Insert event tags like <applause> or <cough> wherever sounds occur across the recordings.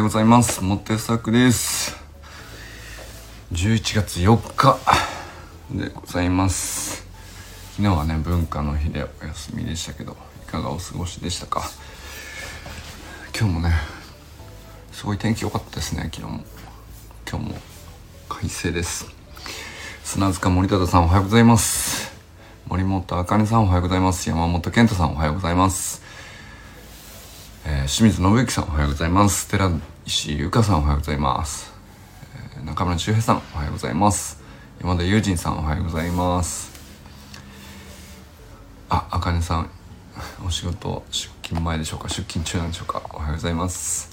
ようございます。モテサクです。11月4日でございます。昨日はね文化の日でお休みでしたけどいかがお過ごしでしたか？今日もねすごい天気良かったですね昨日も。今日も快晴です。砂塚森忠さんおはようございます。森本あかねさんおはようございます。山本健太さんおはようございます、清水信之さんおはようございます。寺石由香さんおはようございます、えー、中村修平さんおはようございます。山田友人さんおはようございます。あ、あかねさんお仕事出勤前でしょうか？出勤中なんでしょうか？おはようございます。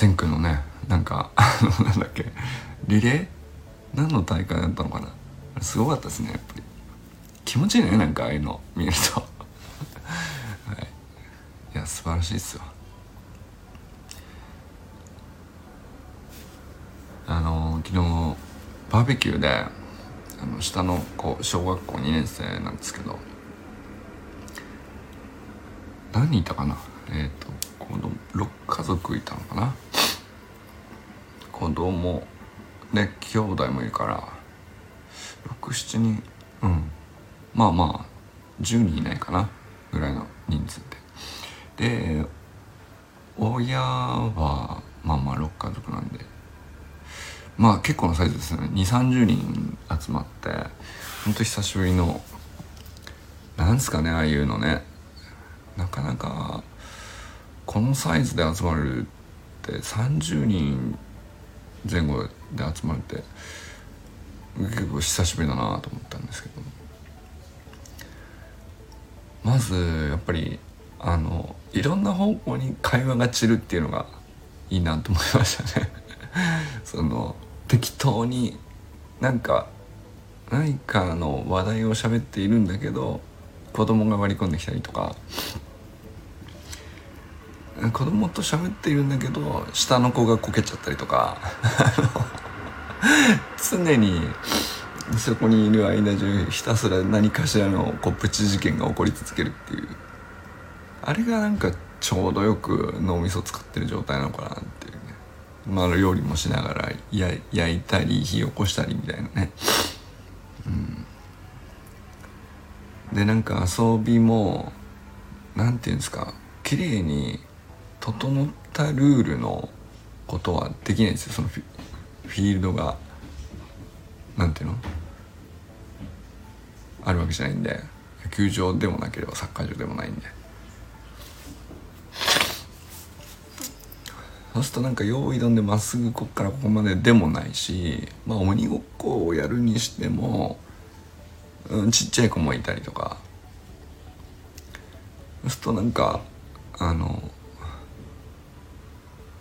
前区のねなんかあの <laughs> なんだっけ？リレー？何の大会だったのかな？すごかったですねやっぱり。気持ちいいねなんかああいうの見ると。<laughs> はい。いや素晴らしいっすよあの昨日バーベキューであの下の子小学校2年生なんですけど何人いたかな？えっ、ー、と子供6家族いたのかな？子供で兄弟もいるから67人。うん。まあまあ10人いないかなぐらいの人数で。で親はまあまあ6家族なんで。まあ結構なサイズですね。2 3 0人集まってほんと久しぶりのなんすかねああいうのね。なかなかこのサイズで集まるって30人前後で集まるって結構久しぶりだなと思ったんですけど。まずやっぱりあのいろんな方向に会話が散るっていうのがいいなと思いましたね。<laughs> その適当になんか何かの話題を喋っているんだけど子供が割り込んできたりとか。子供と喋っているんだけど下の子がこけちゃったりとか。<laughs> 常にそこにいる間中ひたすら何かしらのこうプチ事件が起こり続けるっていう。あれがなんかちょうどよく脳みそ使ってる状態なのかなっていうね。まあ料理もしながらや焼いたり火起こしたりみたいなね。うん。でなんか遊びも何て言うんですか綺麗に整ったルールのことはできないんですよ。そのフィールドがなんていうの？あるわけじゃないんで野球場でもなければサッカー場でもないんで。そうするとなんか用意どんでまっすぐこっからここまででもないしまあ鬼ごっこをやるにしても、うん、ちっちゃい子もいたりとか。そうするとなんかあの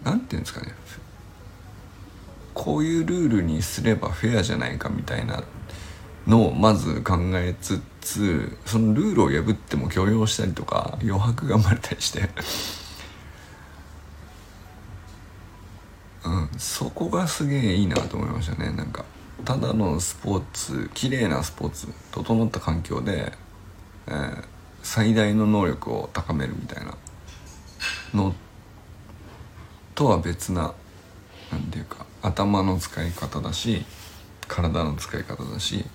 なんていうんですかね。こういうルールにすればフェアじゃないかみたいなのをまず考えつつそのルールを破っても許容したりとか余白が生まれたりして。うんそこがすげえいいなと思いましたね。なんかただのスポーツ綺麗なスポーツ整った環境で、えー、最大の能力を高めるみたいなのとは別な何ていうか頭の使い方だし体の使い方だし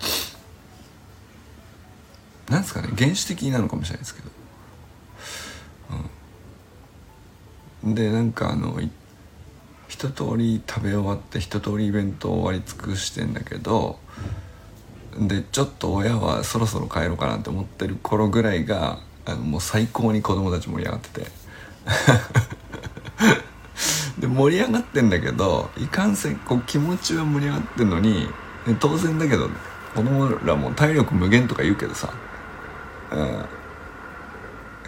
なんですかね原始的なのかもしれないですけど、うん、でなんかあの一通り食べ終わって一通りイベント終わり尽くしてんだけどでちょっと親はそろそろ帰ろうかなって思ってる頃ぐらいがあのもう最高に子供たち盛り上がってて。<laughs> で盛り上がってんだけどいかんせんこう気持ちは盛り上がってんのに当然だけど子供らも体力無限とか言うけどさ、うん、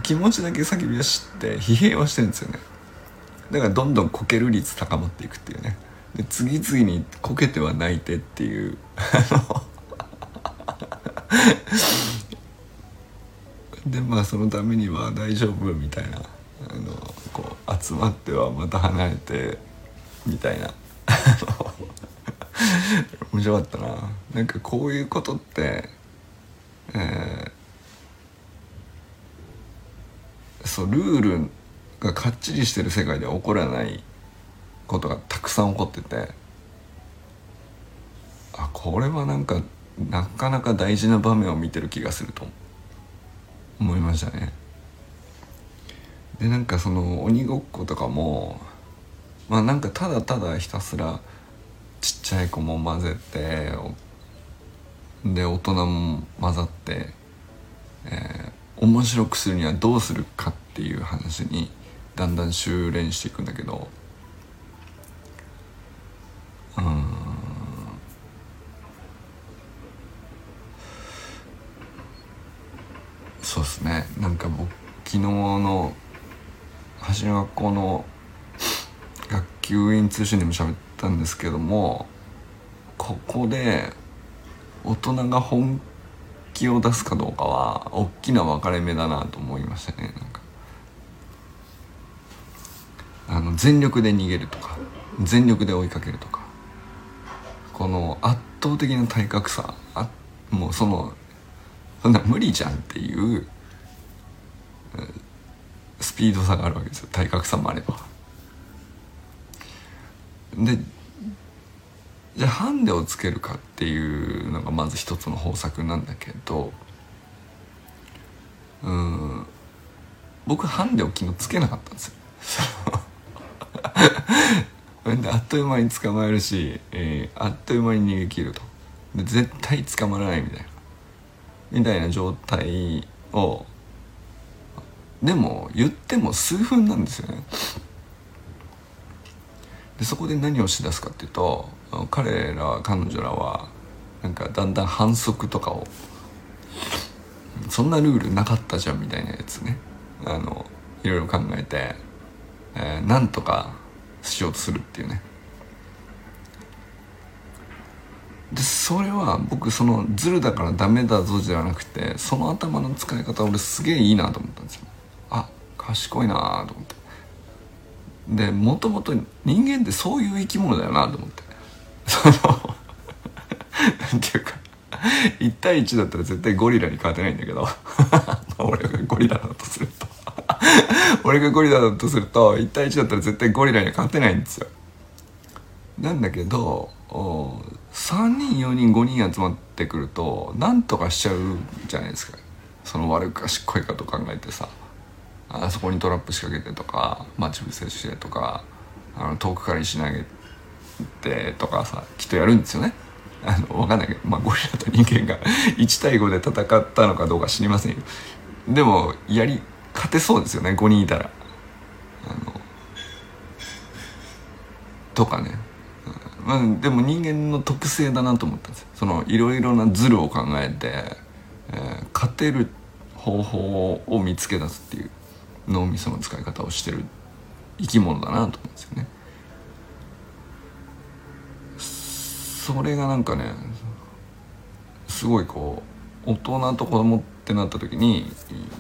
気持ちだけ叫び出して疲弊はしてるんですよね。だからどんどんこける率高まっていくっていうね。で次々にこけては泣いてっていう。でまあそのためには大丈夫みたいな。あのこう集まってはまた離れてみたいな。<laughs> 面白かったななんかこういうことってえー、そうルールがかっちりしてる世界では起こらないことがたくさん起こっててあこれはなんかなかなか大事な場面を見てる気がすると思いましたね。でなんかその鬼ごっことかもまあなんかただただひたすらちっちゃい子も混ぜてで大人も混ざって、えー、面白くするにはどうするかっていう話にだんだん修練していくんだけどうん。そうっすね。なんか僕昨日の橋の学校の学級委員通信でも喋ったんですけどもここで大人が本気を出すかどうかは大きな分かれ目だなと思いましたねなんかあの全力で逃げるとか全力で追いかけるとかこの圧倒的な体格差あもうそのそんな無理じゃんっていうスピード差があるわけですよ体格差もあれば。でじゃあハンデをつけるかっていうのがまず一つの方策なんだけどうん僕ハンデを昨日つけなかったんですよ。<laughs> であっという間に捕まえるし、えー、あっという間に逃げ切ると。で絶対捕まらないみたいな。みたいな状態をでも言っても数分なんですよね。でそこで何をしだすかっていうと彼ら彼女らはなんかだんだん反則とかをそんなルールなかったじゃんみたいなやつね。あのいろいろ考えて、えー、なんとかしようとするっていうね。でそれは僕そのズルだからダメだぞじゃなくてその頭の使い方俺すげえいいなと思ったんですよ。あ賢いなと思って。でもともと人間ってそういう生き物だよなと思って。<laughs> そのなんていうか1対1だったら絶対ゴリラに勝てないんだけど。<laughs> 俺がゴリラだとすると。<laughs> 俺がゴリラだとすると1対1だったら絶対ゴリラには勝てないんですよ。なんだけど3人4人5人集まってくるとなんとかしちゃうじゃないですか。その悪賢いかと考えてさ。あそこにトラップ仕掛けてとか待ち伏せしてとかあの遠くから石投げてとかさきっとやるんですよね。あの分かんないけど、まあ、ゴリラと人間が <laughs> 1対5で戦ったのかどうか知りませんよ。でもやり勝てそうですよね5人いたら。あのとかね、まあ、でも人間の特性だなと思ったんですそのいろいろなズルを考えて、えー、勝てる方法を見つけ出すっていう。脳みその使い方をしてる生き物だなと思うんですよね。それがなんかねすごいこう大人と子供ってなった時に、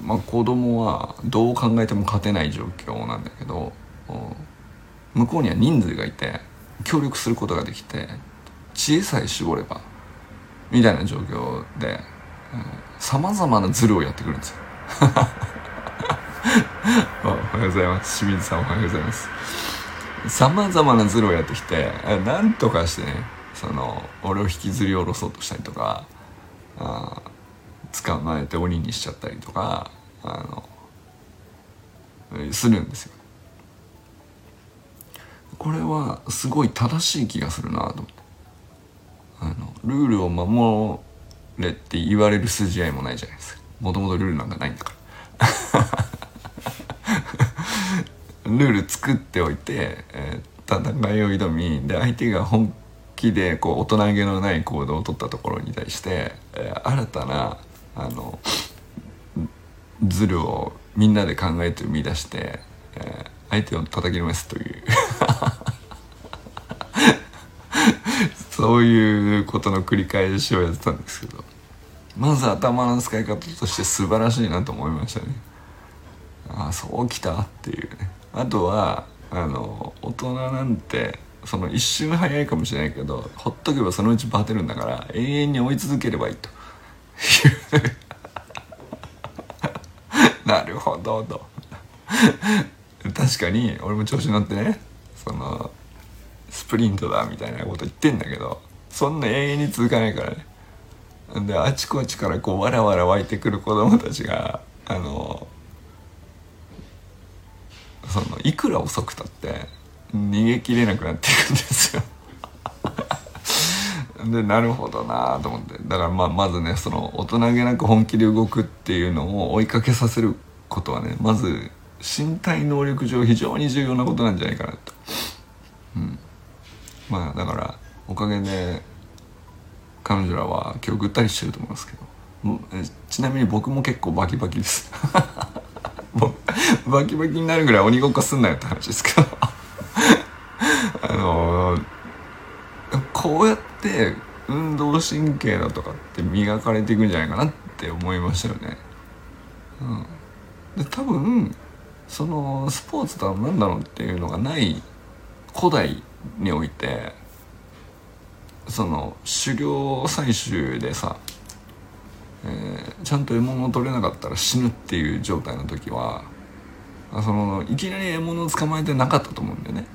まあ、子供はどう考えても勝てない状況なんだけど向こうには人数がいて協力することができて知恵さえ絞ればみたいな状況でさまざまなズルをやってくるんですよ。<laughs> おはようございます。清水さんおはようございます。さまざまなズルをやってきてなんとかしてねその俺を引きずり下ろそうとしたりとかあ捕まえて鬼にしちゃったりとかあのするんですよ。これはすごい正しい気がするなと思って。あのルールを守れって言われる筋合いもないじゃないですか。もともとルールなんかないんだから。ルール作っておいて、えー、戦いを挑みで相手が本気でこう大人げのない行動をとったところに対して、えー、新たなあのズルをみんなで考えて生み出して、えー、相手を叩きのめすという。<laughs> そういうことの繰り返しをやってたんですけど。まず頭の使い方として素晴らしいなと思いましたね。ああそうきたっていうね。あとはあの大人なんてその一瞬早いかもしれないけどほっとけばそのうちバテるんだから永遠に追い続ければいいと。<laughs> なるほどと。確かに俺も調子乗ってねそのスプリントだみたいなこと言ってんだけどそんな永遠に続かないからね。であちこちからこうわらわら湧いてくる子供たちがあのそのいくら遅くたって逃げきれなくなっていくんですよ。<laughs> でなるほどなと思って。だからまあまずねその大人げなく本気で動くっていうのを追いかけさせることはねまず身体能力上非常に重要なことなんじゃないかなと、うん、まあだからおかげで彼女らは今日ぐったりしてると思いますけど。ちなみに僕も結構バキバキです。<laughs> バキバキになるぐらい鬼ごっこすんなよって話ですけどあのー、こうやって運動神経だとかって磨かれていくんじゃないかなって思いましたよね。うん、で多分そのスポーツとは何だろうっていうのがない古代においてその狩猟採集でさ、えー、ちゃんと獲物を取れなかったら死ぬっていう状態の時はそのいきなり獲物を捕まえてなかったと思うんだよね。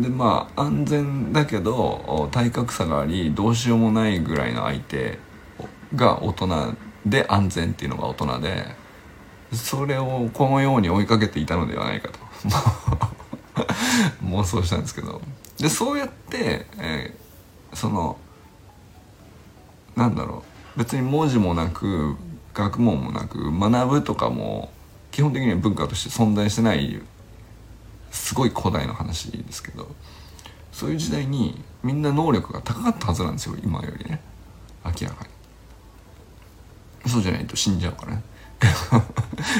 でまあ安全だけど体格差がありどうしようもないぐらいの相手が大人で安全っていうのが大人でそれをこのように追いかけていたのではないかと。<laughs> 妄想したんですけど。でそうやって、えー、そのなんだろう。別に文字もなく学問もなく学ぶとかも基本的には文化として存在してないすごい古代の話ですけどそういう時代にみんな能力が高かったはずなんですよ今よりね。明らかに。そうじゃないと死んじゃうからね。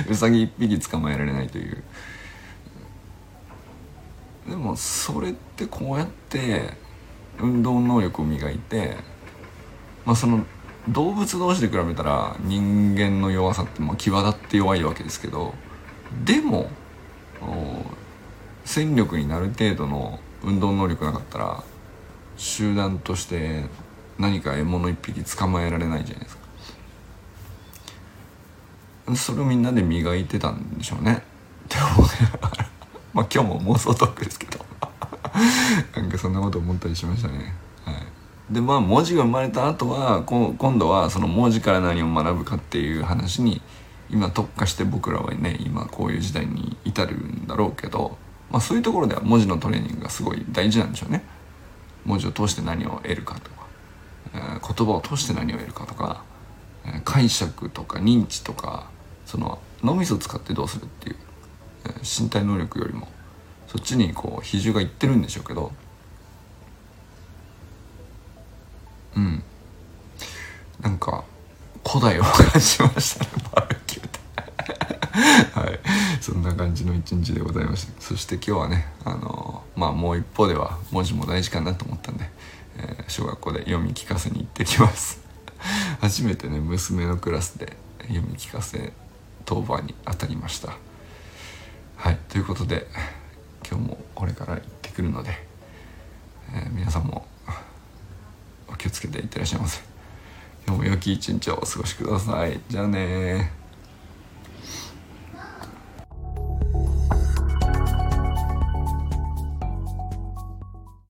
うさぎ一匹捕まえられないという。でもそれってこうやって運動能力を磨いてまあその動物同士で比べたら人間の弱さってまあ際立って弱いわけですけどでも戦力になる程度の運動能力なかったら集団として何か獲物一匹捕まえられないじゃないですか。それをみんなで磨いてたんでしょうね。って思いながら。まあ今日も妄想トークですけど。なんかそんなこと思ったりしましたね。でまあ文字が生まれた後はこ今度はその文字から何を学ぶかっていう話に今特化して僕らはね今こういう時代に至るんだろうけど、まあ、そういうところでは文字のトレーニングがすごい大事なんでしょうね。文字を通して何を得るかとか、えー、言葉を通して何を得るかとか、えー、解釈とか認知とかその脳みそを使ってどうするっていう、えー、身体能力よりもそっちにこう比重がいってるんでしょうけどうん。なんか古代を感じましたねバーベキューで <laughs> はい。そんな感じの一日でございました。そして今日はねあの、まあもう一方では文字も大事かなと思ったんで、えー、小学校で読み聞かせに行ってきます。<laughs> 初めてね娘のクラスで読み聞かせ当番に当たりました。はい。ということで今日もこれから行ってくるので、えー、皆さんも気をつけていってらっしゃいませ。今日も良き一日をお過ごしください。じゃあね